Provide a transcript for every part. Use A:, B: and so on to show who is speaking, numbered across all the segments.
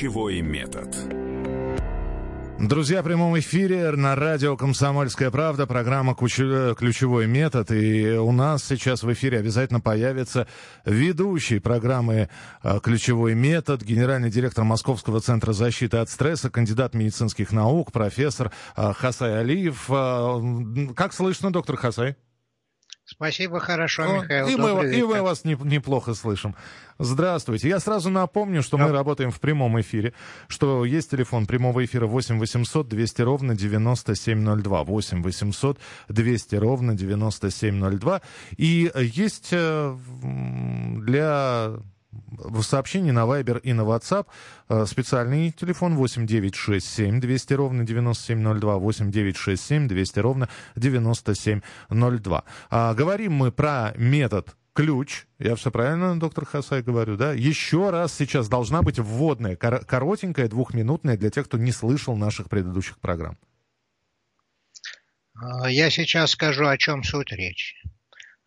A: Ключевой метод.
B: Друзья, в прямом эфире на радио «Комсомольская правда» программа «Ключевой метод». И у нас сейчас в эфире обязательно появится ведущий программы э, «Ключевой метод», генеральный директор Московского центра защиты от стресса, кандидат медицинских наук, профессор э, Хасай Алиев. Э, как слышно, доктор Хасай?
C: Спасибо, хорошо, Михаил.
B: И мы, и мы вас не, неплохо слышим. Здравствуйте. Я сразу напомню, что да. мы работаем в прямом эфире, что есть телефон прямого эфира 8 800 200 ровно 9702. 8 800 200 ровно 9702. И есть э, для в сообщении на Viber и на WhatsApp э, специальный телефон 8967 200 ровно 9702, 8967 200 ровно 9702. А, говорим мы про метод ключ. Я все правильно, доктор Хасай, говорю, да? Еще раз сейчас должна быть вводная, коротенькая, двухминутная для тех, кто не слышал наших предыдущих программ.
C: А, я сейчас скажу, о чем суть речи.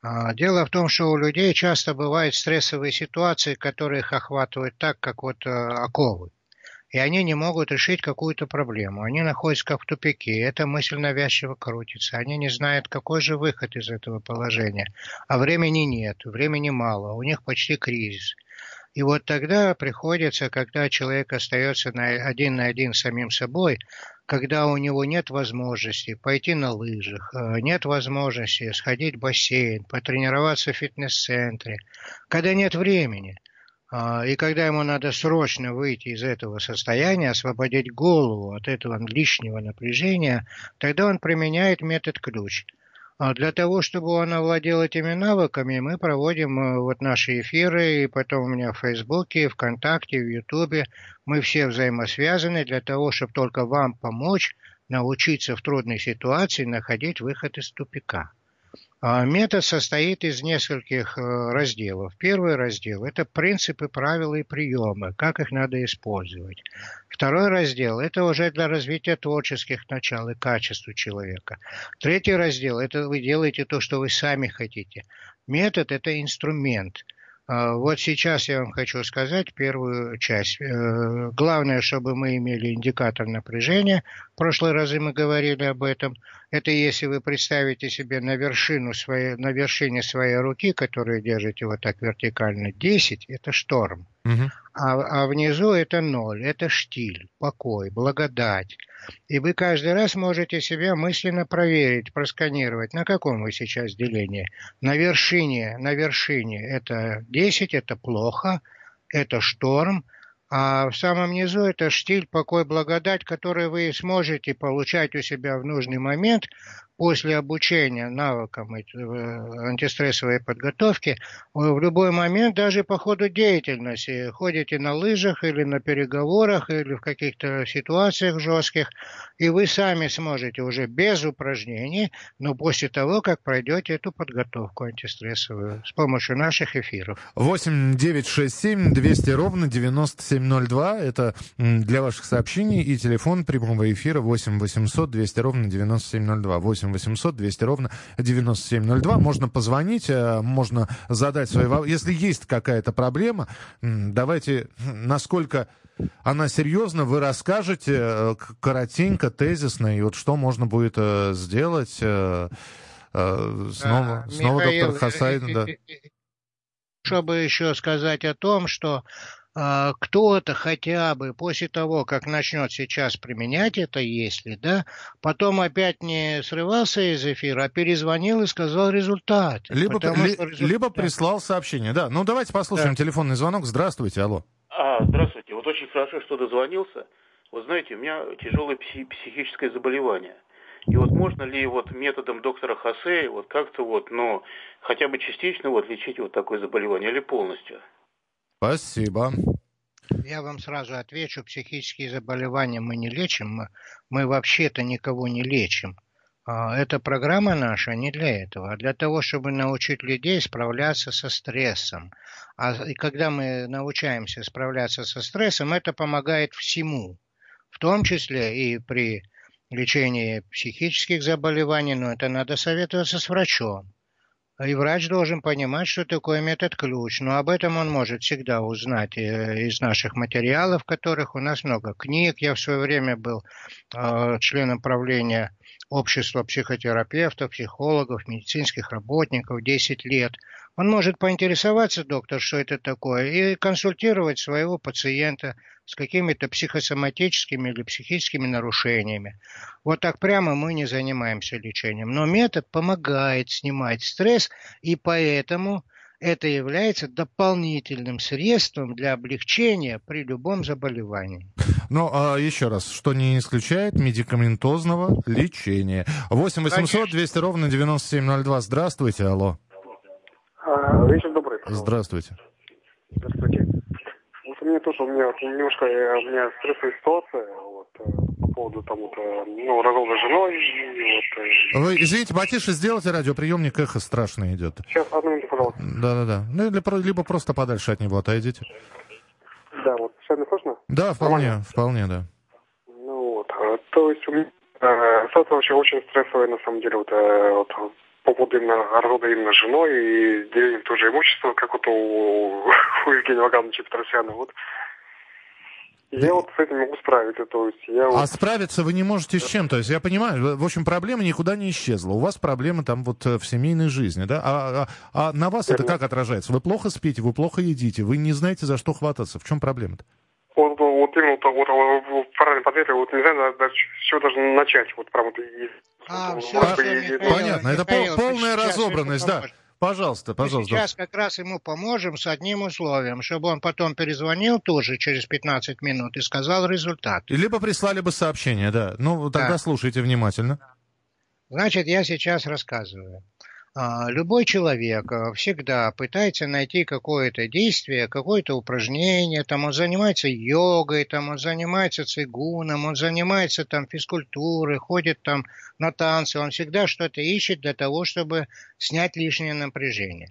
C: А, дело в том, что у людей часто бывают стрессовые ситуации, которые их охватывают так, как вот э, оковы. И они не могут решить какую-то проблему. Они находятся как в тупике. Эта мысль навязчиво крутится. Они не знают, какой же выход из этого положения. А времени нет, времени мало. У них почти кризис. И вот тогда приходится, когда человек остается на, один на один с самим собой, когда у него нет возможности пойти на лыжах, э, нет возможности сходить в бассейн, потренироваться в фитнес-центре, когда нет времени, а, и когда ему надо срочно выйти из этого состояния, освободить голову от этого лишнего напряжения, тогда он применяет метод ключ – для того, чтобы он овладел этими навыками, мы проводим э, вот наши эфиры, и потом у меня в Фейсбуке, ВКонтакте, в Ютубе. Мы все взаимосвязаны для того, чтобы только вам помочь научиться в трудной ситуации находить выход из тупика. А, метод состоит из нескольких э, разделов. Первый раздел – это принципы, правила и приемы, как их надо использовать. Второй раздел – это уже для развития творческих начал и качеств человека. Третий раздел – это вы делаете то, что вы сами хотите. Метод – это инструмент – вот сейчас я вам хочу сказать первую часть. Э, главное, чтобы мы имели индикатор напряжения. В прошлые разы мы говорили об этом. Это если вы представите себе на, вершину своей, на вершине своей руки, которую держите вот так вертикально, 10 – это шторм. А, а внизу это ноль, это штиль, покой, благодать. И вы каждый раз можете себя мысленно проверить, просканировать, на каком вы сейчас делении. На вершине, на вершине это 10, это плохо, это шторм, а в самом низу это штиль, покой, благодать, который вы сможете получать у себя в нужный момент, после обучения навыкам э, антистрессовой подготовки, в любой момент, даже по ходу деятельности, ходите на лыжах или на переговорах, или в каких-то ситуациях жестких, и вы сами сможете уже без упражнений, но после того, как пройдете эту подготовку антистрессовую с помощью наших эфиров.
B: 8 9 6 7 200 ровно 9702. Это для ваших сообщений и телефон прямого эфира 8 800 200 ровно 9702. 8 8 800 200 ровно 9702. Можно позвонить, э, можно задать свои вопросы. Если есть какая-то проблема, давайте, насколько она серьезна, вы расскажете э, коротенько, тезисно, и вот что можно будет э, сделать. Снова, а, снова Михаил, доктор Хасайн, да.
C: Чтобы еще сказать о том, что кто-то хотя бы после того, как начнет сейчас применять это, если, да, потом опять не срывался из эфира, а перезвонил и сказал результат.
B: Либо, ли, результат... либо прислал сообщение, да. Ну, давайте послушаем да. телефонный звонок. Здравствуйте, алло.
D: А, здравствуйте. Вот очень хорошо, что дозвонился. Вот знаете, у меня тяжелое психи- психическое заболевание. И вот можно ли вот методом доктора Хосе вот как-то вот, ну, хотя бы частично вот лечить вот такое заболевание или полностью?
B: Спасибо.
C: Я вам сразу отвечу, психические заболевания мы не лечим, мы, мы вообще-то никого не лечим. А, эта программа наша не для этого, а для того, чтобы научить людей справляться со стрессом. А и когда мы научаемся справляться со стрессом, это помогает всему, в том числе и при лечении психических заболеваний, но это надо советоваться с врачом. И врач должен понимать, что такое метод ключ. Но об этом он может всегда узнать э, из наших материалов, которых у нас много книг. Я в свое время был э, членом правления общества психотерапевтов, психологов, медицинских работников 10 лет. Он может поинтересоваться, доктор, что это такое, и консультировать своего пациента с какими-то психосоматическими или психическими нарушениями. Вот так прямо мы не занимаемся лечением. Но метод помогает снимать стресс, и поэтому это является дополнительным средством для облегчения при любом заболевании.
B: Ну, а еще раз, что не исключает медикаментозного лечения. 8 800 200 ровно 9702. Здравствуйте, алло.
A: А, вечер добрый.
B: Пожалуйста. Здравствуйте.
A: Здравствуйте. Вот у меня тоже, у меня вот, немножко, э, у меня стрессовая ситуация, вот, э, по поводу там вот, э, ну, развода с женой, и вот...
B: Вы, извините, потише сделайте радиоприемник, эхо страшно идет.
A: Сейчас, одну минуту, пожалуйста.
B: Да-да-да. Ну, или, либо просто подальше от него отойдите.
A: Да, вот, сейчас не слышно?
B: Да, вполне, Нормально? вполне, да.
A: Ну, вот, то есть у меня ситуация вообще очень стрессовая, на самом деле, вот, вот по поводу именно развода именно женой и деления тоже имущества, как вот у, у Евгения Вагановича Петросяна. Вот. Я вот с этим могу справиться, то есть я...
B: А справиться вы не можете с чем? То есть я понимаю, в общем, проблема никуда не исчезла. У вас проблемы там вот э, в семейной жизни, да? А, а, а на вас Верно. это как отражается? Вы плохо спите, вы плохо едите, вы не знаете, за что хвататься. В чем проблема-то?
A: Вот, вот именно вот, вот, вот правильно подметили, вот не знаю, даже, с чего даже начать, вот прям вот
C: а, все, все, Михаил,
B: Понятно, это Михаил, полная разобранность, да. Пожалуйста, пожалуйста.
C: Мы сейчас как раз ему поможем с одним условием, чтобы он потом перезвонил тоже через 15 минут и сказал результат.
B: Либо прислали бы сообщение, да. Ну, тогда да. слушайте внимательно.
C: Значит, я сейчас рассказываю. А, любой человек а, всегда пытается найти какое-то действие, какое-то упражнение, там он занимается йогой, там он занимается цигуном, он занимается там физкультурой, ходит там на танцы, он всегда что-то ищет для того, чтобы снять лишнее напряжение.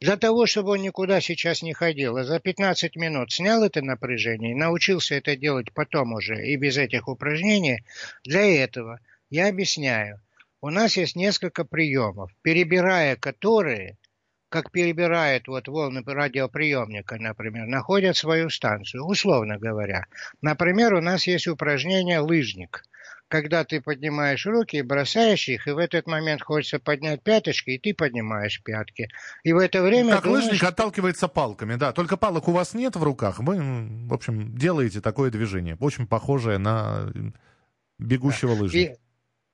C: Для того, чтобы он никуда сейчас не ходил, а за 15 минут снял это напряжение и научился это делать потом уже и без этих упражнений, для этого я объясняю, у нас есть несколько приемов, перебирая которые, как перебирает вот волны радиоприемника, например, находят свою станцию, условно говоря. Например, у нас есть упражнение «лыжник», когда ты поднимаешь руки и бросаешь их, и в этот момент хочется поднять пяточки, и ты поднимаешь пятки. И в это время...
B: Как думаешь... лыжник отталкивается палками, да. Только палок у вас нет в руках. Вы, в общем, делаете такое движение, очень похожее на бегущего да. лыжника. И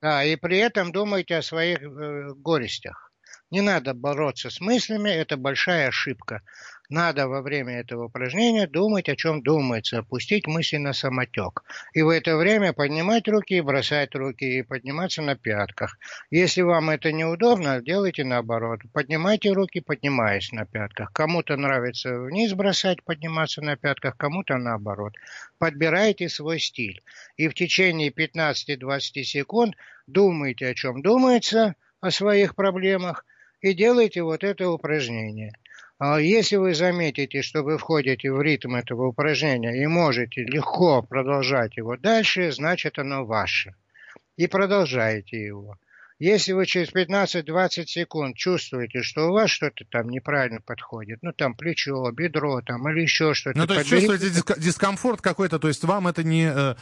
C: да, и при этом думайте о своих э, горестях. Не надо бороться с мыслями, это большая ошибка. Надо во время этого упражнения думать, о чем думается, опустить мысли на самотек. И в это время поднимать руки, бросать руки и подниматься на пятках. Если вам это неудобно, делайте наоборот. Поднимайте руки, поднимаясь на пятках. Кому-то нравится вниз бросать, подниматься на пятках, кому-то наоборот. Подбирайте свой стиль. И в течение 15-20 секунд думайте, о чем думается, о своих проблемах, и делайте вот это упражнение. А если вы заметите, что вы входите в ритм этого упражнения и можете легко продолжать его дальше, значит оно ваше. И продолжаете его. Если вы через 15-20 секунд чувствуете, что у вас что-то там неправильно подходит, ну там плечо, бедро там или еще что-то.
B: Ну то есть подберите... чувствуете дискомфорт какой-то, то есть вам это не э,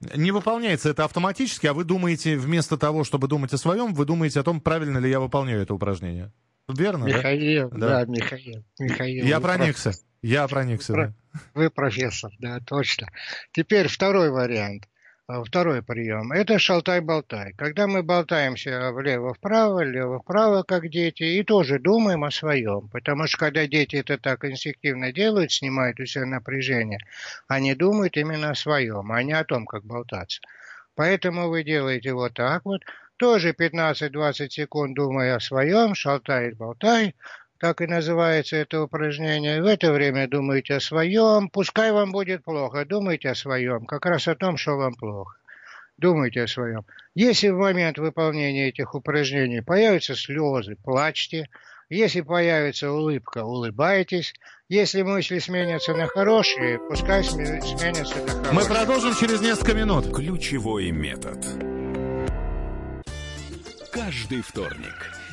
B: не выполняется это автоматически, а вы думаете, вместо того, чтобы думать о своем, вы думаете о том, правильно ли я выполняю это упражнение. Верно,
C: Михаил,
B: да?
C: Да, Михаил. Михаил
B: я проникся. Профессор. Я проникся,
C: вы, да. Вы профессор, да, точно. Теперь второй вариант. А, второй прием – это шалтай-болтай. Когда мы болтаемся влево-вправо, влево-вправо, как дети, и тоже думаем о своем. Потому что когда дети это так инстинктивно делают, снимают у себя напряжение, они думают именно о своем, а не о том, как болтаться. Поэтому вы делаете вот так вот, тоже 15-20 секунд думая о своем, шалтай-болтай, так и называется это упражнение. В это время думайте о своем. Пускай вам будет плохо, думайте о своем. Как раз о том, что вам плохо. Думайте о своем. Если в момент выполнения этих упражнений появятся слезы, плачьте. Если появится улыбка, улыбайтесь. Если мысли сменятся на хорошие, пускай сменятся на хорошие.
B: Мы продолжим через несколько минут.
E: Ключевой метод. Каждый вторник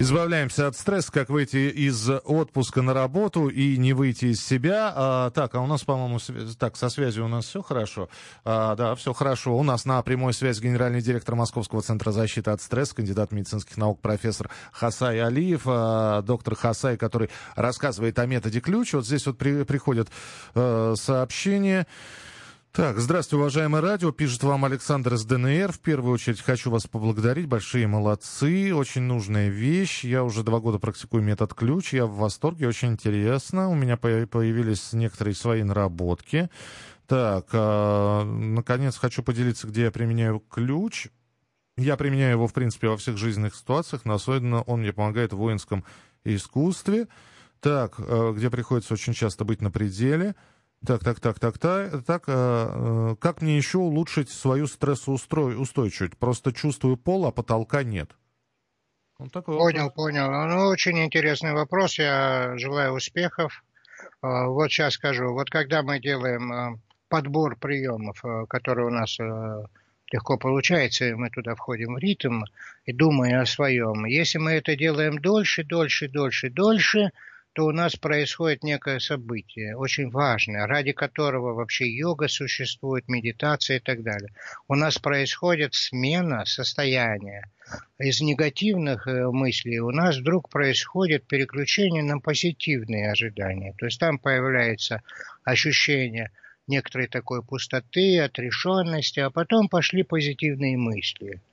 B: Избавляемся от стресса, как выйти из отпуска на работу и не выйти из себя. А, так, а у нас, по-моему, так, со связью у нас все хорошо. А, да, все хорошо. У нас на прямой связи генеральный директор Московского центра защиты от стресса, кандидат медицинских наук, профессор Хасай Алиев, а, доктор Хасай, который рассказывает о методе ключ. Вот здесь вот при, приходят а, сообщения. Так, здравствуйте, уважаемое радио. Пишет вам Александр из ДНР. В первую очередь хочу вас поблагодарить. Большие молодцы. Очень нужная вещь. Я уже два года практикую метод ключ. Я в восторге. Очень интересно. У меня появились некоторые свои наработки. Так, э, наконец хочу поделиться, где я применяю ключ. Я применяю его, в принципе, во всех жизненных ситуациях, но особенно он мне помогает в воинском искусстве. Так, э, где приходится очень часто быть на пределе. Так, так, так, так, так, так. Э, как мне еще улучшить свою стрессоустойчивость? Просто чувствую пол, а потолка нет.
C: Вот такой понял, вопрос. понял. Ну, очень интересный вопрос. Я желаю успехов. Э, вот сейчас скажу. Вот когда мы делаем э, подбор приемов, э, который у нас легко получается, и мы туда входим в ритм и думаем о своем. Если мы это делаем дольше, дольше, дольше, дольше, то у нас происходит некое событие, очень важное, ради которого вообще йога существует, медитация и так далее. У нас происходит смена состояния. Из негативных э, мыслей у нас вдруг происходит переключение на позитивные ожидания. То есть там появляется ощущение некоторой такой пустоты, отрешенности, а потом пошли позитивные мысли –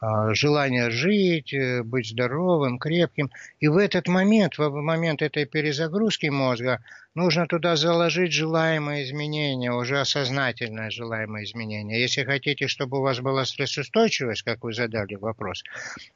C: желание жить, э, быть здоровым, крепким. И в этот момент, в момент этой перезагрузки мозга, нужно туда заложить желаемые изменения, уже осознательное желаемое изменение. Если хотите, чтобы у вас была стрессоустойчивость, как вы задали вопрос,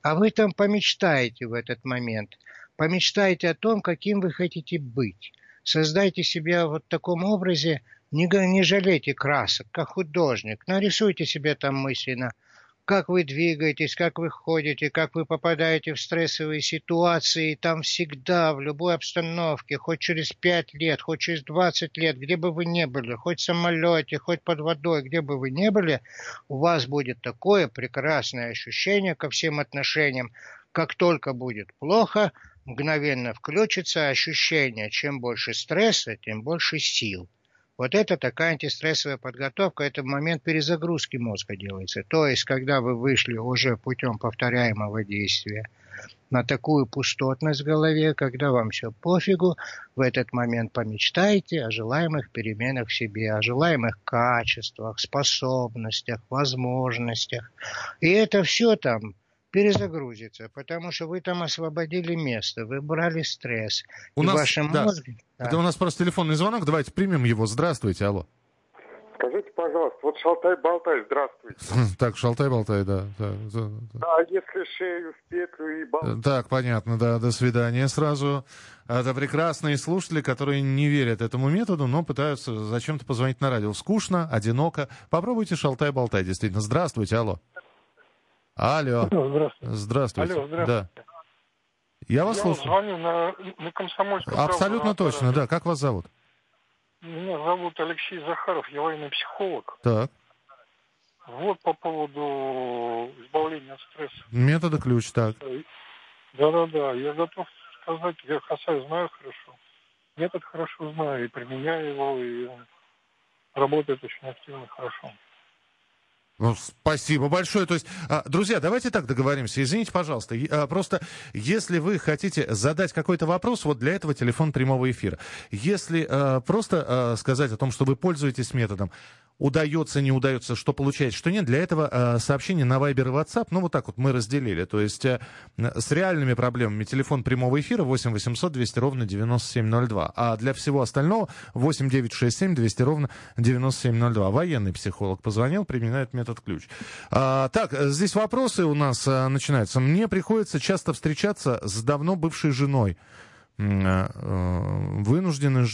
C: а вы там помечтаете в этот момент, помечтайте о том, каким вы хотите быть. Создайте себя вот в таком образе, не, не жалейте красок, как художник, нарисуйте себе там мысленно – как вы двигаетесь, как вы ходите, как вы попадаете в стрессовые ситуации, там всегда, в любой обстановке, хоть через пять лет, хоть через двадцать лет, где бы вы ни были, хоть в самолете, хоть под водой, где бы вы ни были, у вас будет такое прекрасное ощущение ко всем отношениям. Как только будет плохо, мгновенно включится ощущение, чем больше стресса, тем больше сил. Вот это такая антистрессовая подготовка, это момент перезагрузки мозга делается. То есть, когда вы вышли уже путем повторяемого действия на такую пустотность в голове, когда вам все пофигу, в этот момент помечтайте о желаемых переменах в себе, о желаемых качествах, способностях, возможностях. И это все там перезагрузится, потому что вы там освободили место, вы брали стресс.
B: У и нас, вашим да. мозгом... Да. Это у нас просто телефонный звонок, давайте примем его. Здравствуйте, алло.
A: Скажите, пожалуйста, вот шалтай-болтай, здравствуйте.
B: Так, шалтай-болтай, да.
A: Да, да, да. если шею в петлю и болтай.
B: Так, понятно, да, до свидания сразу. Это прекрасные слушатели, которые не верят этому методу, но пытаются зачем-то позвонить на радио. Скучно, одиноко. Попробуйте шалтай-болтай, действительно. Здравствуйте, алло. Алло. Здравствуйте. Здравствуйте. Алло, здравствуйте. Да. Я вас Я слушаю.
F: звоню на, на комсомольскую
B: Абсолютно точно, да. Как вас зовут?
F: Меня зовут Алексей Захаров, я военный психолог.
B: Так.
F: Вот по поводу избавления от стресса.
B: Метода ключ, так.
F: Да-да-да, я готов сказать, я Хасай знаю хорошо. Метод хорошо знаю и применяю его, и работает очень активно, хорошо.
B: Ну, спасибо большое. То есть, а, друзья, давайте так договоримся. Извините, пожалуйста. А, просто, если вы хотите задать какой-то вопрос, вот для этого телефон прямого эфира. Если а, просто сказать о том, что вы пользуетесь методом, удается, не удается, что получается, что нет. Для этого э, сообщение на Viber и WhatsApp, ну, вот так вот мы разделили. То есть э, с реальными проблемами телефон прямого эфира 8 800 200 ровно 9702. А для всего остального 8 967 200 ровно 9702. Военный психолог позвонил, применяет метод ключ. А, так, здесь вопросы у нас а, начинаются. Мне приходится часто встречаться с давно бывшей женой. Вынуждены...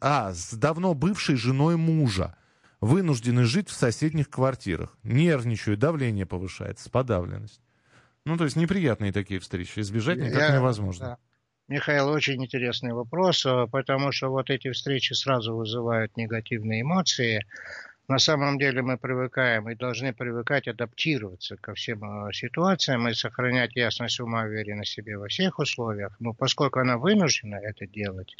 B: А, с давно бывшей женой мужа вынуждены жить в соседних квартирах. Нервничают, давление повышается, подавленность. Ну, то есть неприятные такие встречи. Избежать никак Я, невозможно. Да.
C: Михаил, очень интересный вопрос, э, потому что вот эти встречи сразу вызывают негативные эмоции. На самом деле мы привыкаем и должны привыкать адаптироваться ко всем э, ситуациям и сохранять ясность ума, уверенность в себе во всех условиях. Но поскольку она вынуждена это делать,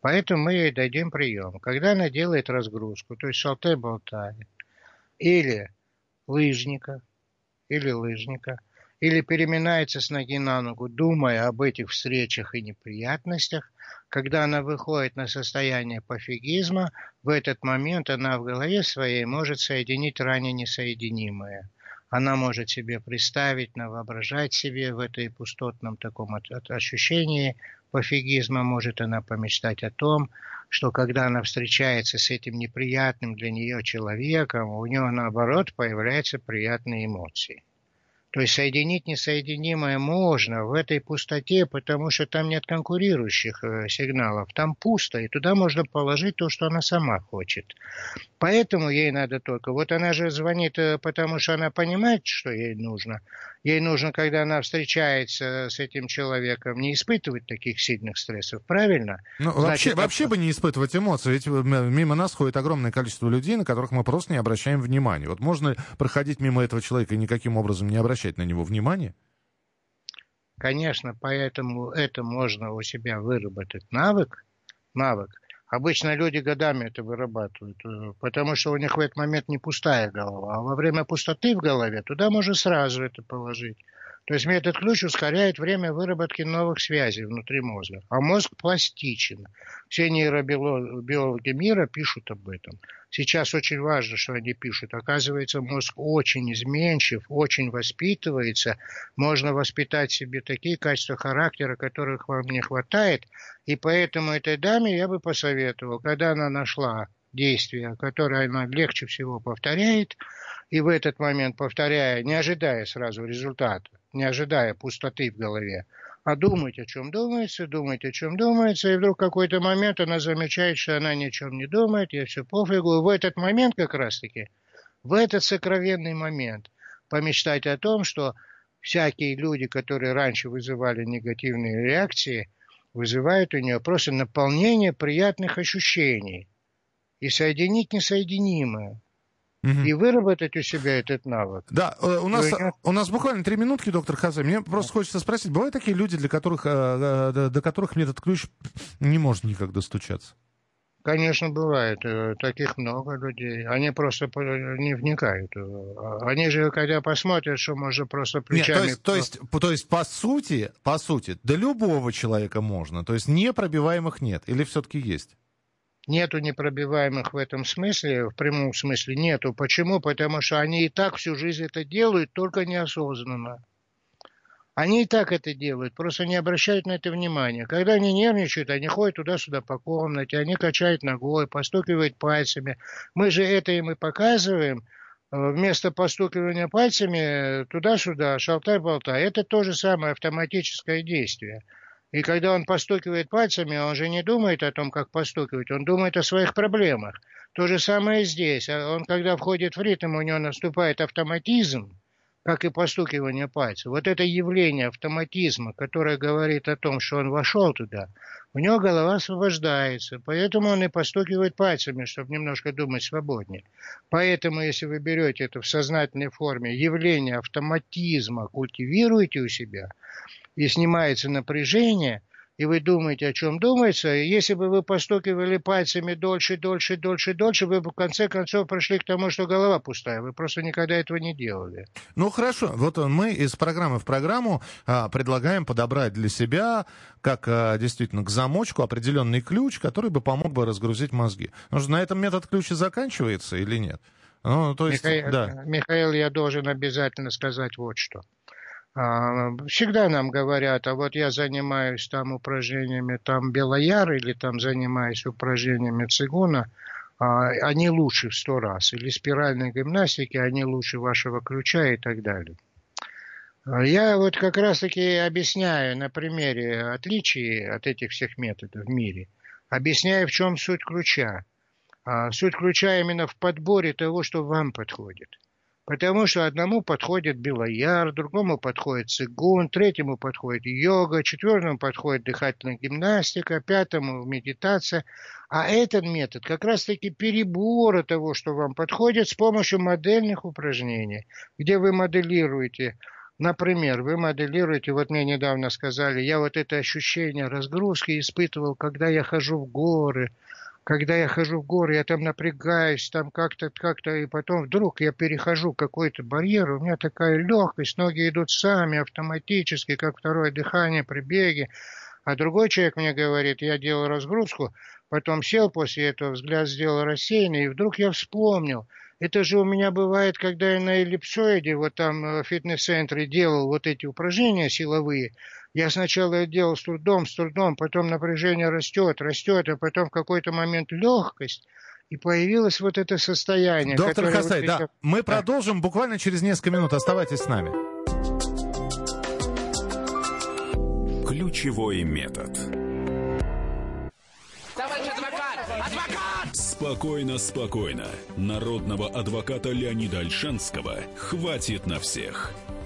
C: поэтому мы ей дадим прием. Когда она делает разгрузку, то есть шалтай-болтай, или лыжника, или лыжника, или переминается с ноги на ногу, думая об этих встречах и неприятностях, когда она выходит на состояние пофигизма, в этот момент она в голове своей может соединить ранее несоединимое. Она может себе представить, воображать себе в этой пустотном таком ощущении пофигизма, может она помечтать о том, что когда она встречается с этим неприятным для нее человеком, у нее наоборот появляются приятные эмоции. То есть соединить несоединимое можно в этой пустоте, потому что там нет конкурирующих э, сигналов. Там пусто, и туда можно положить то, что она сама хочет. Поэтому ей надо только... Вот она же звонит, э, потому что она понимает, что ей нужно. Ей нужно, когда она встречается с этим человеком, не испытывать таких сильных стрессов, правильно?
B: Ну, Значит, вообще, вообще бы не испытывать эмоции. Ведь э, мимо нас ходит огромное количество людей, на которых мы просто не обращаем внимания. Вот можно проходить мимо этого человека и никаким образом не обращать на него внимание?
C: Конечно, поэтому это можно у себя выработать навык, навык. Обычно люди годами это вырабатывают, э, потому что у них в этот момент не пустая голова. А во время пустоты в голове туда можно сразу это положить. То есть метод ключ ускоряет время выработки новых связей внутри мозга. А мозг пластичен. Все нейробиологи мира пишут об этом. Сейчас очень важно, что они пишут. Оказывается, мозг очень изменчив, очень воспитывается. Можно воспитать себе такие качества характера, которых вам не хватает. И поэтому этой даме я бы посоветовал, когда она нашла действие, которое она легче всего повторяет, и в этот момент повторяя, не ожидая сразу результата, не ожидая пустоты в голове, а думать, о чем думается, думать, о чем думается, и вдруг в какой-то момент она замечает, что она ни о чем не думает, ей все пофигу. И в этот момент как раз-таки, в этот сокровенный момент, помечтать о том, что всякие люди, которые раньше вызывали негативные реакции, вызывают у нее просто наполнение приятных ощущений и соединить несоединимое. Угу. И выработать у себя этот навык.
B: Да, э, у нас, у нас буквально три минутки, доктор Хазе. Мне просто хочется спросить, бывают такие люди, для которых, э, э, до которых мне этот ключ не может никак достучаться?
C: Конечно, бывает. Таких много людей. Они просто не вникают. Они же, когда посмотрят, что можно просто плечами...
B: Нет, то, есть, то, есть, то есть, по сути, по сути, до любого человека можно. То есть, непробиваемых нет. Или все-таки есть?
C: Нету непробиваемых в этом смысле, в прямом смысле нету. Почему? Потому что они и так всю жизнь это делают, только неосознанно. Они и так это делают, просто не обращают на это внимания. Когда они нервничают, они ходят туда-сюда по комнате, они качают ногой, постукивают пальцами. Мы же это им и показываем. Вместо постукивания пальцами туда-сюда, шалтай-болтай. Это то же самое автоматическое действие. И когда он постукивает пальцами, он же не думает о том, как постукивать, он думает о своих проблемах. То же самое здесь. А он, когда входит в ритм, у него наступает автоматизм, как и постукивание пальцев. Вот это явление автоматизма, которое говорит о том, что он вошел туда, у него голова освобождается. Поэтому он и постукивает пальцами, чтобы немножко думать свободнее. Поэтому, если вы берете это в сознательной форме, явление автоматизма культивируете у себя – и снимается напряжение, и вы думаете, о чем думается, если бы вы постукивали пальцами дольше, дольше, дольше, дольше, вы бы в конце концов пришли к тому, что голова пустая. Вы просто никогда этого не делали.
B: Ну хорошо, вот мы из программы в программу а, предлагаем подобрать для себя, как а, действительно к замочку, определенный ключ, который бы помог бы разгрузить мозги. Ну, на этом метод ключа заканчивается или нет?
C: Ну, то есть, Михаил, да. Михаил, я должен обязательно сказать вот что. А, всегда нам говорят, а вот я занимаюсь там упражнениями там Белояр или там занимаюсь упражнениями Цигуна, а, они лучше в сто раз. Или спиральной гимнастики, они лучше вашего ключа и так далее. А, я вот как раз-таки объясняю на примере отличий от этих всех методов в мире. Объясняю, в чем суть ключа. Суть ключа именно в подборе того, что вам подходит. Потому что одному подходит Белояр, другому подходит цигун, третьему подходит йога, четвертому подходит дыхательная гимнастика, пятому медитация. А этот метод как раз-таки перебора того, что вам подходит с помощью модельных упражнений, где вы моделируете Например, вы моделируете, вот мне недавно сказали, я вот это ощущение разгрузки испытывал, когда я хожу в горы, когда я хожу в горы, я там напрягаюсь, там как-то, как-то, и потом вдруг я перехожу какой-то барьер, у меня такая легкость, ноги идут сами, автоматически, как второе дыхание при беге. А другой человек мне говорит, я делал разгрузку, потом сел после этого, взгляд сделал рассеянный, и вдруг я вспомнил – это же у меня бывает, когда я на эллипсоиде, вот там э, в фитнес-центре делал вот эти упражнения силовые. Я сначала делал с трудом, с трудом, потом напряжение растет, растет, а потом в какой-то момент легкость. И появилось вот это состояние.
B: Доктор Хасай, вот да, мы да. продолжим буквально через несколько минут. Оставайтесь с нами.
E: Ключевой метод. Спокойно, спокойно. Народного адвоката Леонида Альшанского хватит на всех.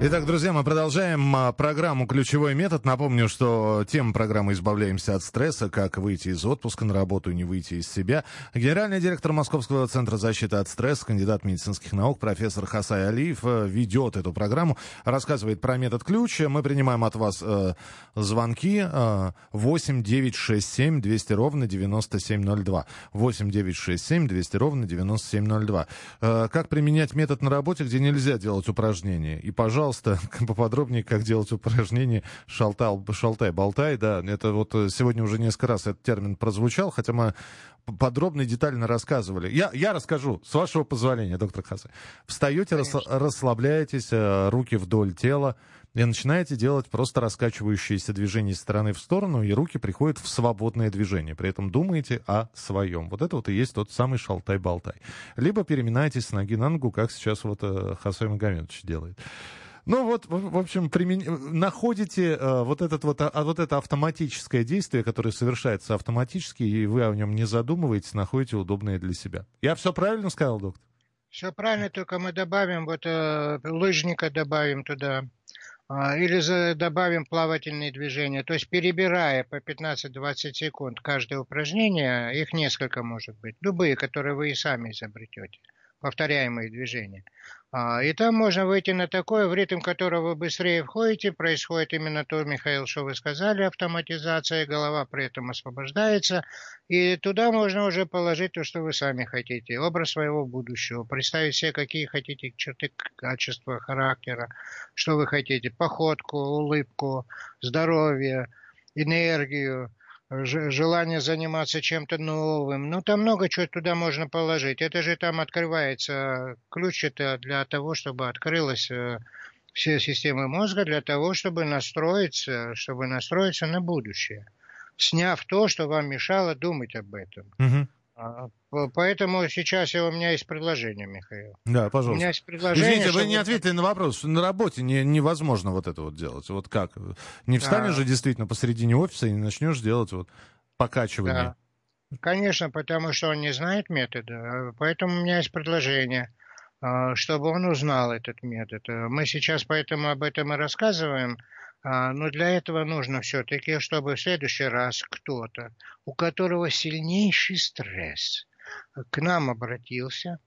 B: Итак, друзья, мы продолжаем а, программу «Ключевой метод». Напомню, что тема программы «Избавляемся от стресса. Как выйти из отпуска на работу и не выйти из себя». Генеральный директор Московского центра защиты от стресса, кандидат медицинских наук, профессор Хасай Алиев э, ведет эту программу, рассказывает про метод ключ. Мы принимаем от вас э, звонки э, 8 9 6 7 200 ровно 9702. 8 9 6 7 200 ровно 9702. Э, как применять метод на работе, где нельзя делать упражнения? И, пожалуйста, пожалуйста, поподробнее, как делать упражнение шалтал, шалтай-болтай. Да, это вот э, сегодня уже несколько раз этот термин прозвучал, хотя мы подробно и детально рассказывали. Я, я расскажу, с вашего позволения, доктор Хасы. Встаете, рас, расслабляетесь, э, руки вдоль тела, и начинаете делать просто раскачивающиеся движения из стороны в сторону, и руки приходят в свободное движение. При этом думаете о своем. Вот это вот и есть тот самый шалтай-болтай. Либо переминаетесь с ноги на ногу, как сейчас вот э, Хасой Магомедович делает. Ну вот, в общем, примен... находите э, вот, этот вот, а, вот это автоматическое действие, которое совершается автоматически, и вы о нем не задумываетесь, находите удобное для себя. Я все правильно сказал, доктор?
C: Все правильно, только мы добавим, вот э, лыжника добавим туда, э, или за, добавим плавательные движения. То есть перебирая по 15-20 секунд каждое упражнение, их несколько может быть, любые, которые вы и сами изобретете повторяемые движения. А, и там можно выйти на такое, в ритм которого вы быстрее входите, происходит именно то, Михаил, что вы сказали, автоматизация, голова при этом освобождается, и туда можно уже положить то, что вы сами хотите, образ своего будущего, представить себе, какие хотите черты качества, характера, что вы хотите, походку, улыбку, здоровье, энергию, желание заниматься чем-то новым. Ну, там много чего туда можно положить. Это же там открывается ключ это для того, чтобы открылась э, все системы мозга, для того, чтобы настроиться, чтобы настроиться на будущее. Сняв то, что вам мешало думать об этом. Угу. Поэтому сейчас у меня есть предложение, Михаил.
B: Да, пожалуйста. У
C: меня есть предложение.
B: Извините, вы не ответили на вопрос, на работе не, невозможно вот это вот делать. Вот как? Не встанешь да. же действительно посередине офиса и не начнешь делать вот покачивание.
C: Да. Конечно, потому что он не знает метода. Поэтому у меня есть предложение. чтобы он узнал этот метод. Мы сейчас поэтому об этом и рассказываем, но для этого нужно все-таки, чтобы в следующий раз кто-то, у которого сильнейший стресс, к нам обратился,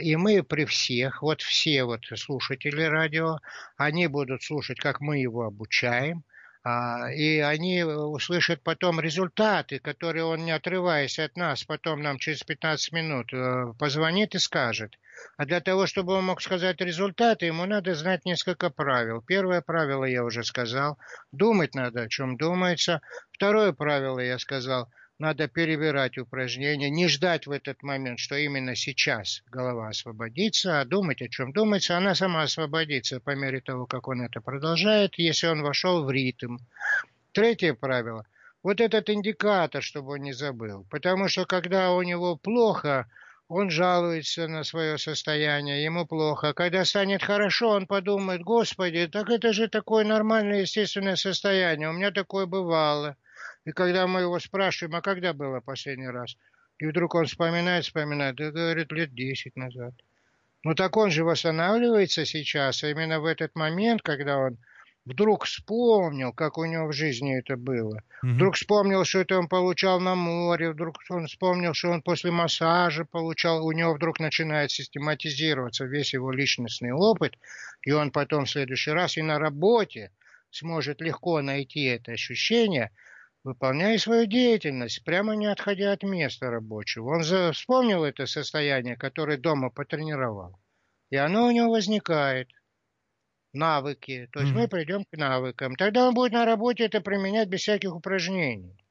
C: и мы при всех, вот все вот слушатели радио, они будут слушать, как мы его обучаем, а, и они услышат потом результаты, которые он, не отрываясь от нас, потом нам через 15 минут э, позвонит и скажет. А для того, чтобы он мог сказать результаты, ему надо знать несколько правил. Первое правило я уже сказал. Думать надо, о чем думается. Второе правило я сказал – надо перебирать упражнения, не ждать в этот момент, что именно сейчас голова освободится, а думать, о чем думается. Она сама освободится по мере того, как он это продолжает, если он вошел в ритм. Третье правило. Вот этот индикатор, чтобы он не забыл. Потому что когда у него плохо, он жалуется на свое состояние, ему плохо. Когда станет хорошо, он подумает, господи, так это же такое нормальное, естественное состояние, у меня такое бывало. И когда мы его спрашиваем, а когда было последний раз? И вдруг он вспоминает, вспоминает, и говорит, лет десять назад. Ну так он же восстанавливается сейчас, а именно в этот момент, когда он вдруг вспомнил, как у него в жизни это было. Угу. Вдруг вспомнил, что это он получал на море, вдруг он вспомнил, что он после массажа получал, у него вдруг начинает систематизироваться весь его личностный опыт, и он потом в следующий раз и на работе сможет легко найти это ощущение – выполняя свою деятельность, прямо не отходя от места рабочего. Он вспомнил это состояние, которое дома потренировал, и оно у него возникает. Навыки. То есть mm-hmm. мы придем к навыкам. Тогда он будет на работе это применять без всяких упражнений.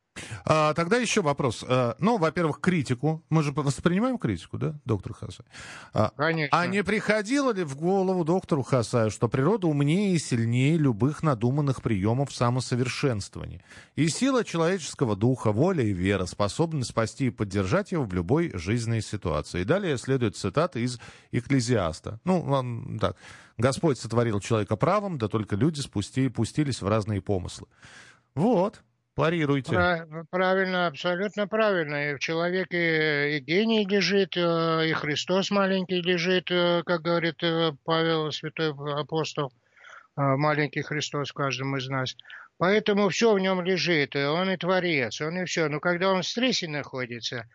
B: А, тогда еще вопрос. А, ну, во-первых, критику. Мы же воспринимаем критику, да, доктор Хасай? А, Конечно. А не приходило ли в голову доктору Хасаю, что природа умнее и сильнее любых надуманных приемов самосовершенствования? И сила человеческого духа, воля и вера способны спасти и поддержать его в любой жизненной ситуации. И далее следует цитата из Экклезиаста. Ну, так. Господь сотворил человека правым, да только люди спусти, пустились в разные помыслы. Вот. Парируйте.
C: Правильно, абсолютно правильно. И в человеке и гений лежит, э, и Христос маленький лежит, э, как говорит э, Павел, святой апостол, маленький Христос в каждом из нас. Поэтому все в нем лежит, он и творец, он и все. Но когда он в стрессе находится,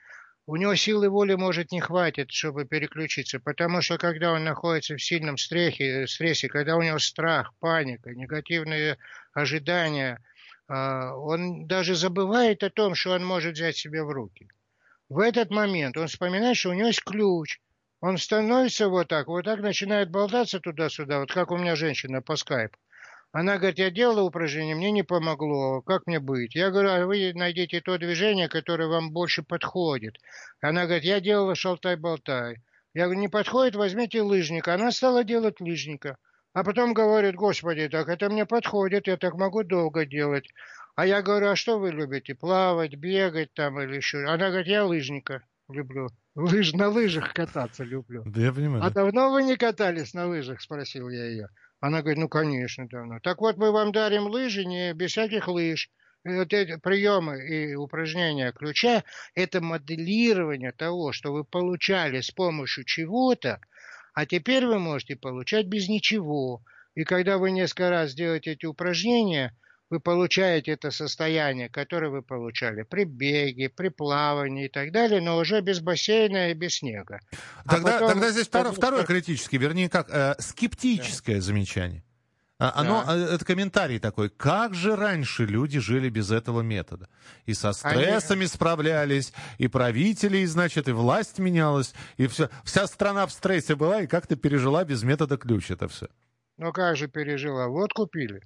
C: у него силы воли может не хватит, чтобы переключиться, потому что когда он находится в сильном стрессе, стрессе когда у него страх, паника, негативные ожидания – он даже забывает о том, что он может взять себя в руки. В этот момент он вспоминает, что у него есть ключ. Он становится вот так, вот так начинает болтаться туда-сюда, вот как у меня женщина по скайпу. Она говорит, я делала упражнение, мне не помогло, как мне быть? Я говорю, а вы найдите то движение, которое вам больше подходит. Она говорит, я делала шалтай-болтай. Я говорю, не подходит, возьмите лыжника. Она стала делать лыжника. А потом говорит, господи, так это мне подходит, я так могу долго делать. А я говорю, а что вы любите, плавать, бегать там или еще? Она говорит, я лыжника люблю. Лыж, на лыжах кататься люблю.
B: Да я понимаю.
C: А давно вы не катались на лыжах, спросил я ее. Она говорит, ну, конечно, давно. Так вот, мы вам дарим лыжи не без всяких лыж. вот эти приемы и упражнения ключа – это моделирование того, что вы получали с помощью чего-то, а теперь вы можете получать без ничего. И когда вы несколько раз делаете эти упражнения, вы получаете это состояние, которое вы получали при беге, при плавании и так далее, но уже без бассейна и без снега.
B: Тогда, а потом, тогда здесь второе, второе критическое, вернее, как э, скептическое да. замечание. А, оно, да. Э, это комментарий такой, как же раньше люди жили без этого метода? И со стрессами Они... справлялись, и правители, и, значит, и власть менялась, и все. Вся страна в стрессе была и как-то пережила без метода ключ это все.
C: Ну как же пережила? Вот купили.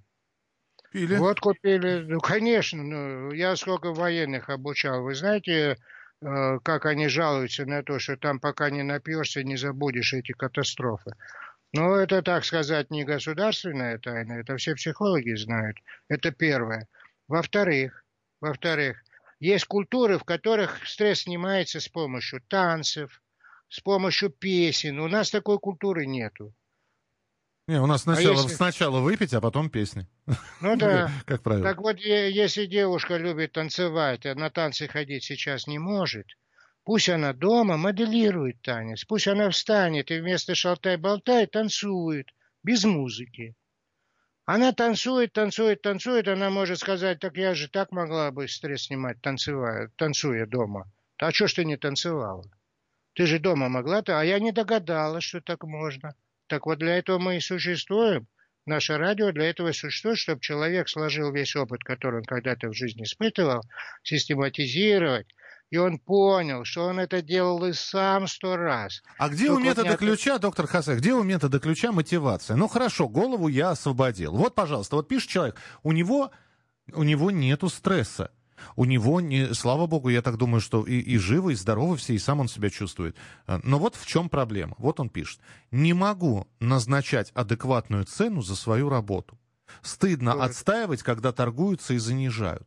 B: Пили?
C: Вот купили. Ну, конечно, ну, я сколько военных обучал. Вы знаете, э, как они жалуются на то, что там пока не напьешься, не забудешь эти катастрофы. Ну, это, так сказать, не государственная тайна, это все психологи знают. Это первое. Во-вторых, во-вторых, есть культуры, в которых стресс снимается с помощью танцев, с помощью песен. У нас такой культуры нету.
B: Не, у нас сначала, а если... сначала выпить, а потом песни.
C: Ну да.
B: как правило.
C: Так вот, если девушка любит танцевать, а на танцы ходить сейчас не может, Пусть она дома моделирует танец, пусть она встанет и вместо шалтай-болтай танцует, без музыки. Она танцует, танцует, танцует, она может сказать, так я же так могла бы стресс снимать, танцевая, танцуя дома. А что ж ты не танцевала? Ты же дома могла-то, а я не догадалась, что так можно. Так вот для этого мы и существуем. Наше радио для этого существует, чтобы человек сложил весь опыт, который он когда-то в жизни испытывал, систематизировать, и он понял, что он это делал и сам сто раз.
B: А где Только у метода вот ключа, доктор Хасе, где у метода ключа мотивация? Ну хорошо, голову я освободил. Вот, пожалуйста, вот пишет человек, у него, у него нету стресса. У него, не, слава богу, я так думаю, что и, и живы, и здоровы все, и сам он себя чувствует. А, но вот в чем проблема. Вот он пишет. Не могу назначать адекватную цену за свою работу. Стыдно отстаивать, когда торгуются и занижают.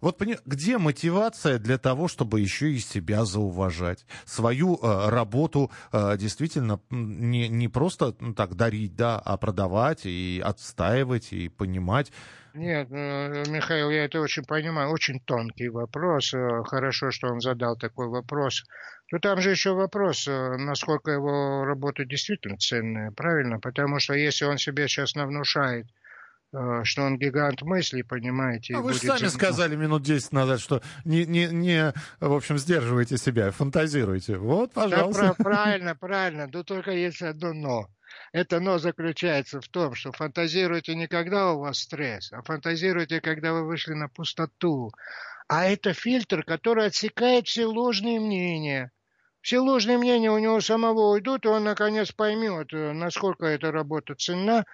B: Вот где мотивация для того, чтобы еще и себя зауважать, свою э, работу э, действительно не, не просто ну, так дарить, да, а продавать и отстаивать и понимать.
C: Нет, э, Михаил, я это очень понимаю. Очень тонкий вопрос. Э, хорошо, что он задал такой вопрос. Но там же еще вопрос, э, насколько его работа действительно ценная, правильно? Потому что если он себе сейчас навнушает, что он гигант мыслей, понимаете.
B: А вы же сами сказали минут 10 назад, что не, не, не, в общем, сдерживайте себя, фантазируйте. Вот, пожалуйста.
C: Да, правильно, правильно. Но только есть одно «но». Это «но» заключается в том, что фантазируйте не когда у вас стресс, а фантазируйте, когда вы вышли на пустоту. А это фильтр, который отсекает все ложные мнения. Все ложные мнения у него самого уйдут, и он наконец поймет, э, насколько эта работа ценна,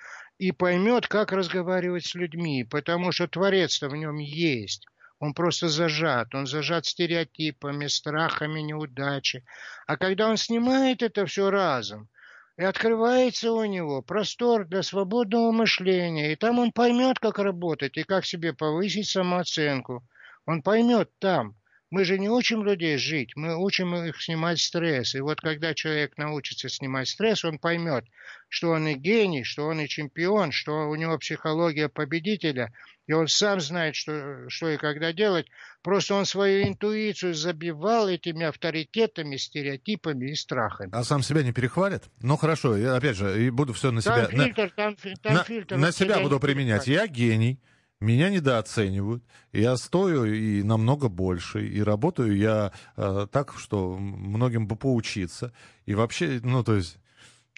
C: и поймет, как разговаривать с людьми, потому что Творец-то в нем есть. Он просто зажат, он зажат стереотипами, страхами неудачи. А когда он снимает это все разом, и открывается у него простор для свободного мышления, и там он поймет, как работать и как себе повысить самооценку. Он поймет там, мы же не учим людей жить, мы учим их снимать стресс. И вот когда человек научится снимать стресс, он поймет, что он и гений, что он и чемпион, что у него психология победителя, и он сам знает, что, что и когда делать. Просто он свою интуицию забивал этими авторитетами, стереотипами и страхами.
B: А сам себя не перехвалит? Ну хорошо, я опять же и буду все на себя... Там фильтр, там, там на, фильтр. На себя буду применять. Я гений меня недооценивают. Я стою и намного больше, и работаю я э, так, что многим бы поучиться. И вообще, ну, то есть...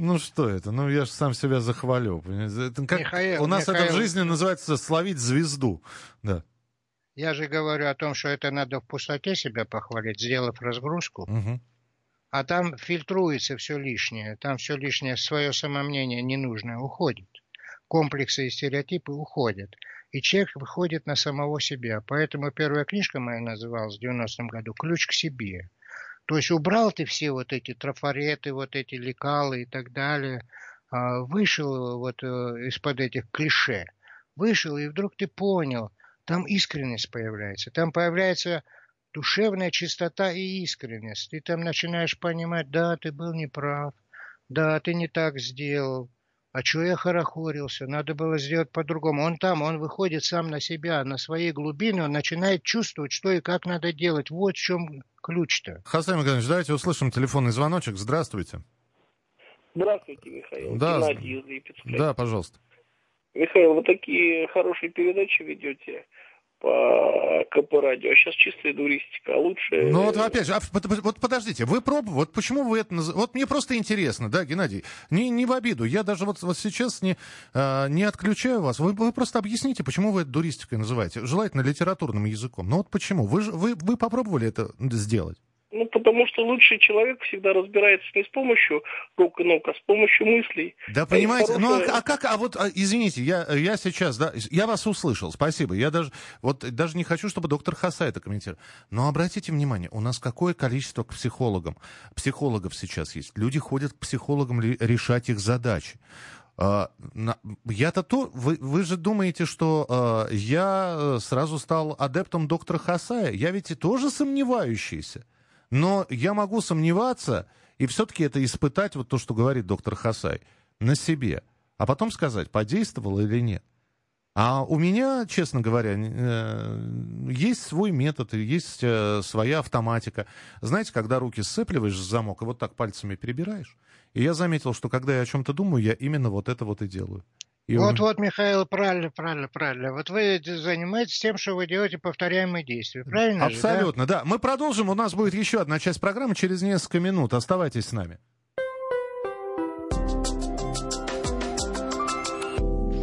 B: Ну что это? Ну я же сам себя захвалю. Это как... Михаил, У нас Михаил... это в жизни называется словить звезду. Да.
C: Я же говорю о том, что это надо в пустоте себя похвалить, сделав разгрузку. Угу. А там фильтруется все лишнее. Там все лишнее, свое самомнение ненужное уходит. Комплексы и стереотипы уходят и человек выходит на самого себя. Поэтому первая книжка моя называлась в 90-м году «Ключ к себе». То есть убрал ты все вот эти трафареты, вот эти лекалы и так далее, а, вышел вот э, из-под этих клише, вышел, и вдруг ты понял, там искренность появляется, там появляется душевная чистота и искренность. Ты там начинаешь понимать, да, ты был неправ, да, ты не так сделал, а что я хорохорился? Надо было сделать по-другому. Он там, он выходит сам на себя, на своей глубине, он начинает чувствовать, что и как надо делать. Вот в чем ключ-то.
B: Хасан Николаевич, давайте услышим телефонный звоночек. Здравствуйте.
G: Здравствуйте, Михаил. Да, Геннадий из Липецка.
B: Да, пожалуйста.
G: Михаил, вы такие хорошие передачи ведете по КП радио, а сейчас чистая дуристика, а лучше...
B: Ну вот опять же, а, вот подождите, вы пробовали, вот почему вы это называете? Вот мне просто интересно, да, Геннадий, не, не в обиду, я даже вот, вот сейчас не, а, не отключаю вас, вы, вы просто объясните, почему вы это дуристикой называете, желательно литературным языком, ну вот почему, вы, вы, вы попробовали это сделать?
G: Ну, потому что лучший человек всегда разбирается не с помощью рук и ног, а с помощью мыслей.
B: Да, а понимаете, хорошая... ну а, а как, а вот, а, извините, я, я сейчас, да, я вас услышал, спасибо, я даже, вот даже не хочу, чтобы доктор Хаса это комментировал, но обратите внимание, у нас какое количество к психологам, психологов сейчас есть, люди ходят к психологам решать их задачи. Uh, я-то то, вы, вы же думаете, что я э, сразу стал адептом доктора Хасая. Я ведь и тоже сомневающийся. Но я могу сомневаться и все-таки это испытать, вот то, что говорит доктор Хасай, на себе. А потом сказать, подействовало или нет. А у меня, честно говоря, э, есть свой метод, есть э, своя автоматика. Знаете, когда руки сцепливаешь в замок и вот так пальцами перебираешь. И я заметил, что когда я о чем-то думаю, я именно вот это вот и делаю.
C: И вот, он... вот, Михаил, правильно, правильно, правильно. Вот вы занимаетесь тем, что вы делаете повторяемые действия, правильно?
B: Абсолютно,
C: же,
B: да? да. Мы продолжим. У нас будет еще одна часть программы через несколько минут. Оставайтесь с нами.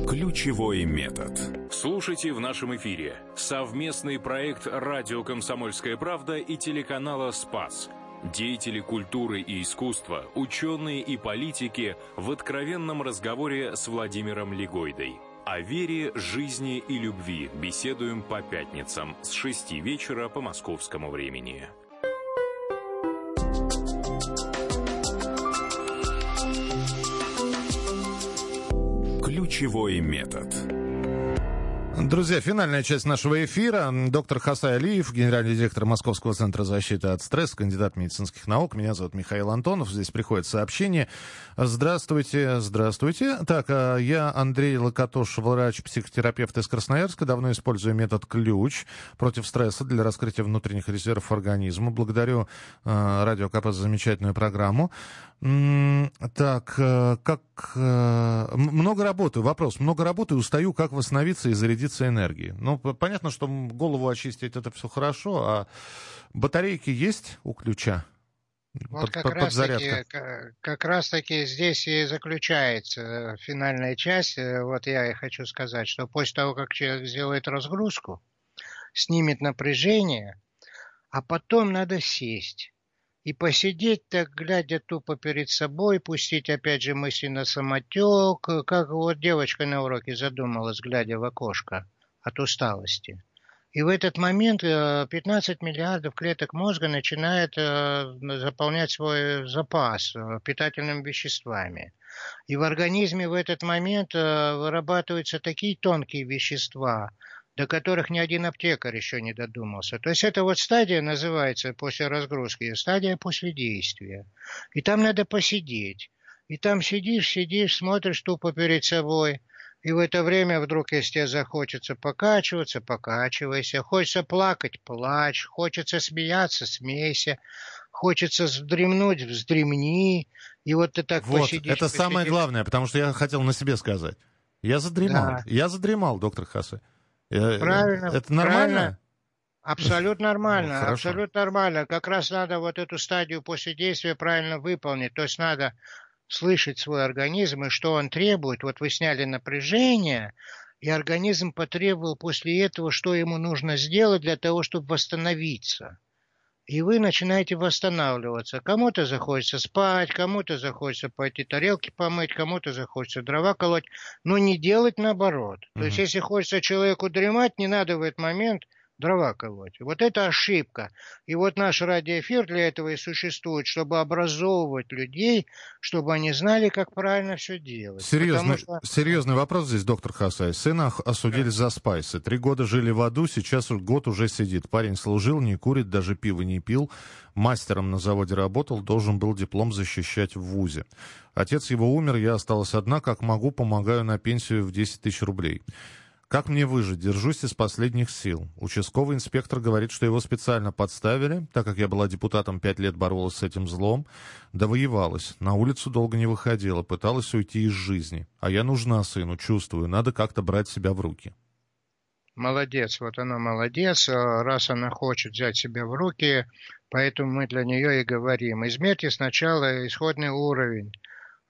E: Ключевой метод. Слушайте в нашем эфире совместный проект «Радио Комсомольская правда» и телеканала «Спас». Деятели культуры и искусства, ученые и политики в откровенном разговоре с Владимиром Легойдой. О вере, жизни и любви беседуем по пятницам с 6 вечера по московскому времени. Ключевой метод.
B: Друзья, финальная часть нашего эфира. Доктор Хасай Алиев, генеральный директор Московского центра защиты от стресса, кандидат медицинских наук. Меня зовут Михаил Антонов. Здесь приходит сообщение. Здравствуйте, здравствуйте. Так, а я Андрей Локотош, врач-психотерапевт из Красноярска. Давно использую метод ключ против стресса для раскрытия внутренних резервов организма. Благодарю э, Радио КП за замечательную программу. Так, э, как... Э, много работаю, вопрос. Много работаю, устаю, как восстановиться и зарядиться энергией. Ну, понятно, что голову очистить это все хорошо, а батарейки есть у ключа?
C: Вот под, как, под, раз таки, как раз таки здесь и заключается финальная часть. Э, вот я и хочу сказать, что после того, как человек сделает разгрузку, снимет напряжение, а потом надо сесть и посидеть так, глядя тупо перед собой, пустить опять же мысли на самотек, как вот девочка на уроке задумалась, глядя в окошко от усталости. И в этот момент 15 э, миллиардов клеток мозга начинает э, заполнять свой запас э, питательными веществами. И в организме в этот момент вырабатываются такие тонкие вещества, до которых ни один аптекарь еще не додумался. То есть эта вот стадия называется после разгрузки, стадия после действия. И там надо посидеть. И там сидишь, сидишь, смотришь тупо перед собой. И в это время вдруг, если тебе захочется покачиваться, покачивайся. Хочется плакать, плачь. Хочется смеяться, смейся. Хочется вздремнуть, вздремни. И вот ты так
B: вот,
C: посидишь.
B: Это посидишь. самое главное, потому что я хотел на себе сказать. Я задремал. Да. Я задремал, доктор Хасы.
C: Э, правильно.
B: Это нормально? Правильно.
C: Абсолютно нормально, ну, абсолютно нормально. Как раз надо вот эту стадию после действия правильно выполнить. То есть надо слышать свой организм и что он требует. Вот вы сняли напряжение, и организм потребовал после этого, что ему нужно сделать для того, чтобы восстановиться и вы начинаете восстанавливаться. Кому-то захочется спать, кому-то захочется пойти тарелки помыть, кому-то захочется дрова колоть, но не делать наоборот. Mm-hmm. То есть, если хочется человеку дремать, не надо в этот момент – дрова колоть. Вот это ошибка. И вот наш радиоэфир для этого и существует, чтобы образовывать людей, чтобы они знали, как правильно все делать.
B: Серьезный, что... серьезный вопрос здесь, доктор Хасай. Сына осудили да. за спайсы. Три года жили в аду, сейчас год уже сидит. Парень служил, не курит, даже пиво не пил. Мастером на заводе работал, должен был диплом защищать в ВУЗе. Отец его умер, я осталась одна, как могу, помогаю на пенсию в 10 тысяч рублей. Как мне выжить? Держусь из последних сил. Участковый инспектор говорит, что его специально подставили, так как я была депутатом, пять лет боролась с этим злом, довоевалась. На улицу долго не выходила, пыталась уйти из жизни. А я нужна сыну, чувствую, надо как-то брать себя в руки.
C: Молодец, вот она молодец, раз она хочет взять себя в руки, поэтому мы для нее и говорим. Измерьте сначала исходный уровень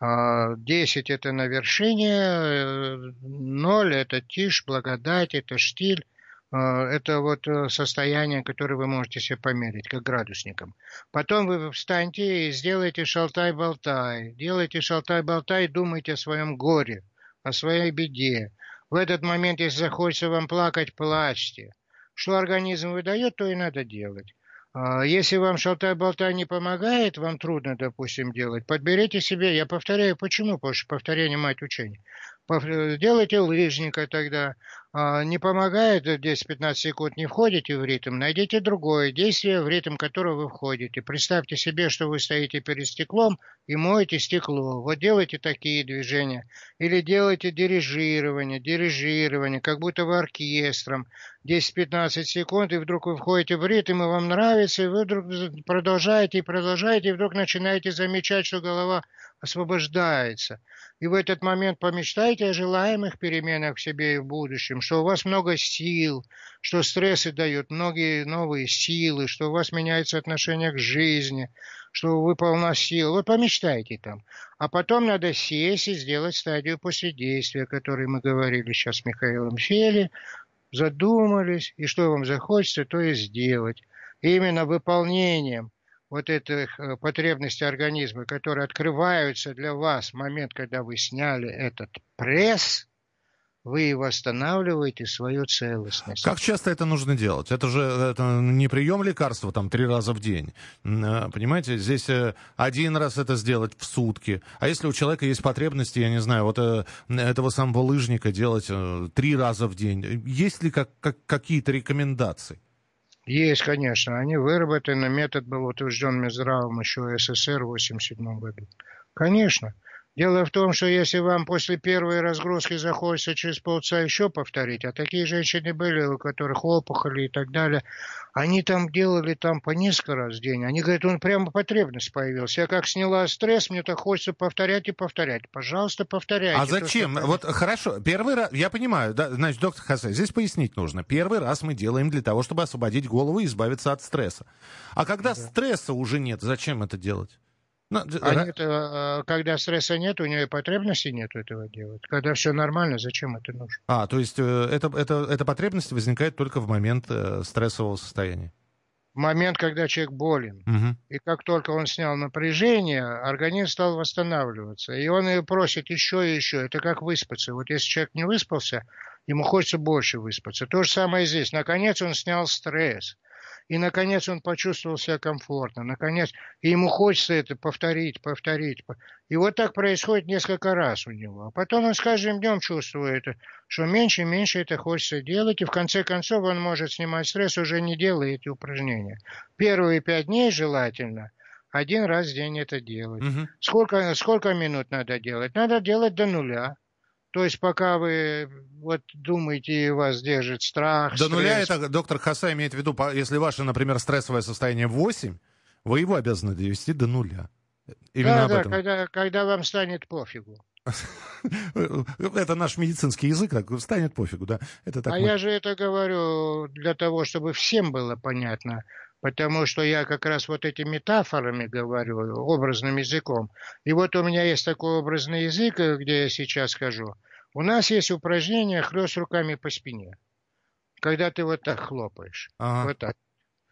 C: 10 а, это на вершине, 0 это тишь, благодать, это штиль. А, это вот э, состояние, которое вы можете себе померить, как градусником. Потом вы встаньте и сделайте шалтай-болтай. Делайте шалтай-болтай, думайте о своем горе, о своей беде. В этот момент, если захочется вам плакать, плачьте. Что организм выдает, то и надо делать. А, если вам шалтай-болтай не помогает, вам трудно, допустим, делать, подберите себе, я повторяю, почему, потому что повторение мать учения. Сделайте лыжника тогда, не помогает 10-15 секунд, не входите в ритм, найдите другое действие, в ритм которого вы входите. Представьте себе, что вы стоите перед стеклом и моете стекло. Вот делайте такие движения. Или делайте дирижирование, дирижирование, как будто вы оркестром. 10-15 секунд, и вдруг вы входите в ритм, и вам нравится, и вы вдруг продолжаете и продолжаете, и вдруг начинаете замечать, что голова освобождается. И в этот момент помечтайте о желаемых переменах в себе и в будущем, что у вас много сил, что стрессы дают многие новые силы, что у вас меняется отношение к жизни, что вы полна сил. Вот помечтайте там. А потом надо сесть и сделать стадию после действия, о которой мы говорили сейчас с Михаилом. Сели, задумались, и что вам захочется, то и сделать. И именно выполнением вот этих э, потребностей организма, которые открываются для вас в момент, когда вы сняли этот пресс, вы восстанавливаете свою целостность.
B: Как часто это нужно делать? Это же это не прием лекарства там три раза в день. Э, понимаете, здесь э, один раз это сделать в сутки. А если у человека есть потребности, я не знаю, вот этого самого лыжника делать три раза в день, есть ли как, как, какие-то рекомендации?
C: Есть, конечно. Они выработаны, метод был утвержден Минздравом еще в СССР в 1987 году. Конечно. Дело в том, что если вам после первой разгрузки захочется через полчаса еще повторить, а такие женщины были, у которых опухоли и так далее, они там делали там по несколько раз в день. Они говорят, он прямо потребность появился. Я как сняла стресс, мне так хочется повторять и повторять. Пожалуйста, повторяйте.
B: А зачем? То. Вот хорошо, первый раз, я понимаю, да, значит, доктор Хасай, здесь пояснить нужно. Первый раз мы делаем для того, чтобы освободить голову и избавиться от стресса. А когда да. стресса уже нет, зачем это делать?
C: Ну, а нет, когда стресса нет, у нее и потребности нет этого делать. Когда все нормально, зачем это нужно?
B: А, то есть э, это, это, эта потребность возникает только в момент э, стрессового состояния?
C: В момент, когда человек болен. Угу. И как только он снял напряжение, организм стал восстанавливаться. И он ее просит еще и еще. Это как выспаться. Вот если человек не выспался, ему хочется больше выспаться. То же самое здесь. Наконец он снял стресс. И, наконец, он почувствовал себя комфортно. Наконец, и ему хочется это повторить, повторить. И вот так происходит несколько раз у него. А потом он с каждым днем чувствует, что меньше и меньше это хочется делать. И в конце концов он может снимать стресс, уже не делая эти упражнения. Первые пять дней желательно один раз в день это делать. Угу. Сколько, сколько минут надо делать? Надо делать до нуля. То есть пока вы вот думаете, вас держит страх.
B: До стресс. нуля это доктор Хаса имеет в виду, если ваше, например, стрессовое состояние 8, вы его обязаны довести до нуля.
C: Именно да, да, когда, когда вам станет пофигу.
B: Это наш медицинский язык, так станет пофигу, да. Это так
C: а мы... я же это говорю для того, чтобы всем было понятно потому что я как раз вот этими метафорами говорю, образным языком. И вот у меня есть такой образный язык, где я сейчас скажу. У нас есть упражнение «хлёст руками по спине». Когда ты вот так хлопаешь. Ага. Вот так.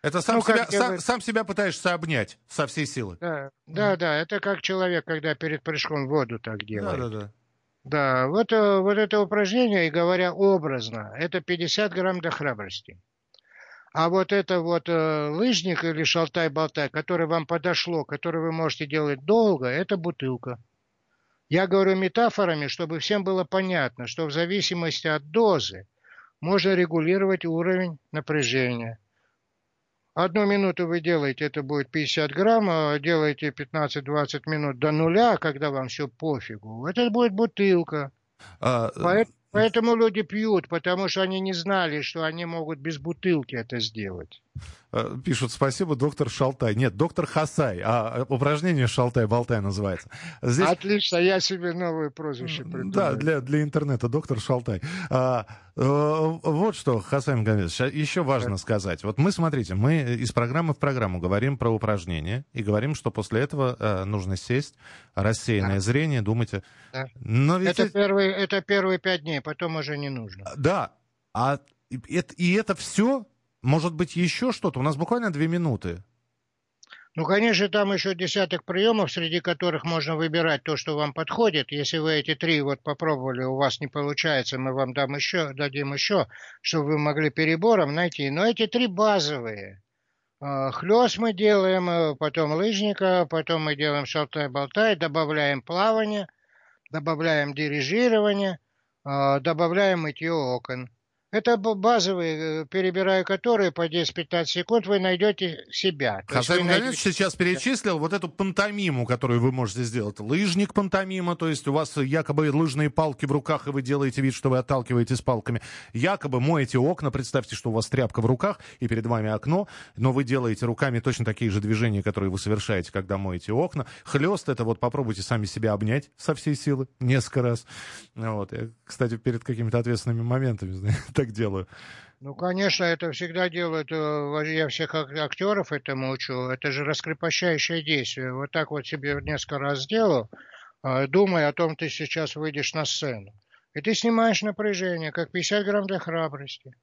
B: Это сам, ну, себя, сам, сам себя пытаешься обнять со всей силы.
C: Да, да, да, это как человек, когда перед прыжком в воду так делает.
B: Да, да, да.
C: Да, вот, э, вот это упражнение, и говоря образно, это 50 грамм до храбрости. А вот это вот э, лыжник или шалтай-болтай, который вам подошло, который вы можете делать долго, это бутылка. Я говорю метафорами, чтобы всем было понятно, что в зависимости от дозы можно регулировать уровень напряжения. Одну минуту вы делаете, это будет 50 грамм, а делаете 15-20 минут до нуля, когда вам все пофигу. Это будет бутылка. А, Поэтому Поэтому люди пьют, потому что они не знали, что они могут без бутылки это сделать.
B: Э, пишут спасибо, доктор Шалтай. Нет, доктор Хасай, а э, упражнение Шалтай-Болтай называется.
C: Здесь... Отлично, я себе новое прозвище придумал.
B: Да, для, для интернета, доктор Шалтай. А, э, вот что, Хасай Магомедович, еще важно да. сказать. Вот мы, смотрите, мы из программы в программу говорим про упражнения и говорим, что после этого э, нужно сесть, рассеянное да. зрение, думать...
C: Да. Но ведь... это, первые, это первые пять дней, потом уже не нужно.
B: Да, а это, и это все может быть, еще что-то? У нас буквально две минуты.
C: Ну, конечно, там еще десяток приемов, среди которых можно выбирать то, что вам подходит. Если вы эти три вот попробовали, у вас не получается, мы вам дам еще, дадим еще, чтобы вы могли перебором найти. Но эти три базовые. А, Хлест мы делаем, э, потом лыжника, потом мы делаем шалтай-болтай, добавляем плавание, добавляем дирижирование, а, добавляем мытье окон. Это базовые, э, перебирая которые по 10-15 секунд, вы найдете себя.
B: Хасай найдете... сейчас перечислил вот эту пантомиму, которую вы можете сделать. Лыжник пантомима, то есть у вас якобы лыжные палки в руках, и вы делаете вид, что вы отталкиваетесь палками. Якобы моете окна, представьте, что у вас тряпка в руках, и перед вами окно, но вы делаете руками точно такие же движения, которые вы совершаете, когда моете окна. Хлест это вот попробуйте сами себя обнять со всей силы несколько раз. Вот. Я, кстати, перед какими-то ответственными моментами так делаю.
C: Ну, конечно, это всегда делают, э, я всех актеров этому учу, это же раскрепощающее действие. Вот так вот себе несколько раз сделал, э, думая о том, ты сейчас выйдешь на сцену. И ты снимаешь напряжение, как 50 грамм для храбрости.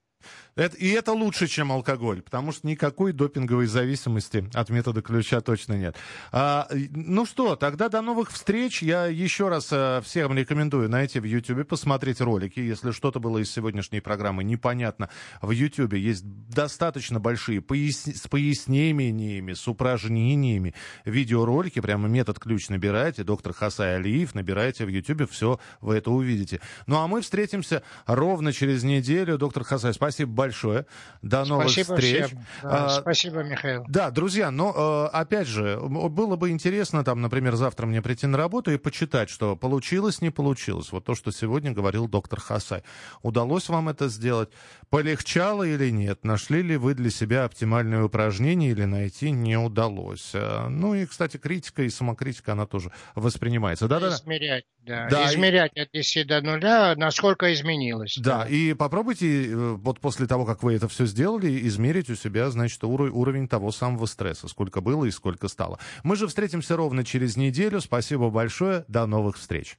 B: Это, и это лучше, чем алкоголь, потому что никакой допинговой зависимости от метода ключа точно нет. А, ну что, тогда до новых встреч. Я еще раз а, всем рекомендую найти в YouTube, посмотреть ролики. Если что-то было из сегодняшней программы непонятно, в YouTube есть достаточно большие пояс... с пояснениями, с упражнениями видеоролики. Прямо метод ключ набираете, доктор Хасай Алиев, набираете в YouTube, все вы это увидите. Ну а мы встретимся ровно через неделю. Доктор Хасай, спасибо Спасибо большое. До новых
C: спасибо
B: встреч.
C: Всем. Да, а, спасибо, Михаил.
B: Да, друзья, но э, опять же, было бы интересно, там, например, завтра мне прийти на работу и почитать, что получилось, не получилось. Вот то, что сегодня говорил доктор Хасай. Удалось вам это сделать? Полегчало или нет? Нашли ли вы для себя оптимальное упражнение или найти не удалось? Э, ну и, кстати, критика и самокритика, она тоже воспринимается. Да-да-да.
C: Измерять, да. да. Измерять и... от 10 до нуля, насколько изменилось.
B: Да, да. и попробуйте э, вот после того, как вы это все сделали, измерить у себя, значит, уровень, того самого стресса, сколько было и сколько стало. Мы же встретимся ровно через неделю. Спасибо большое. До новых встреч.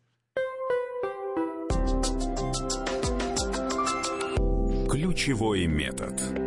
E: Ключевой метод.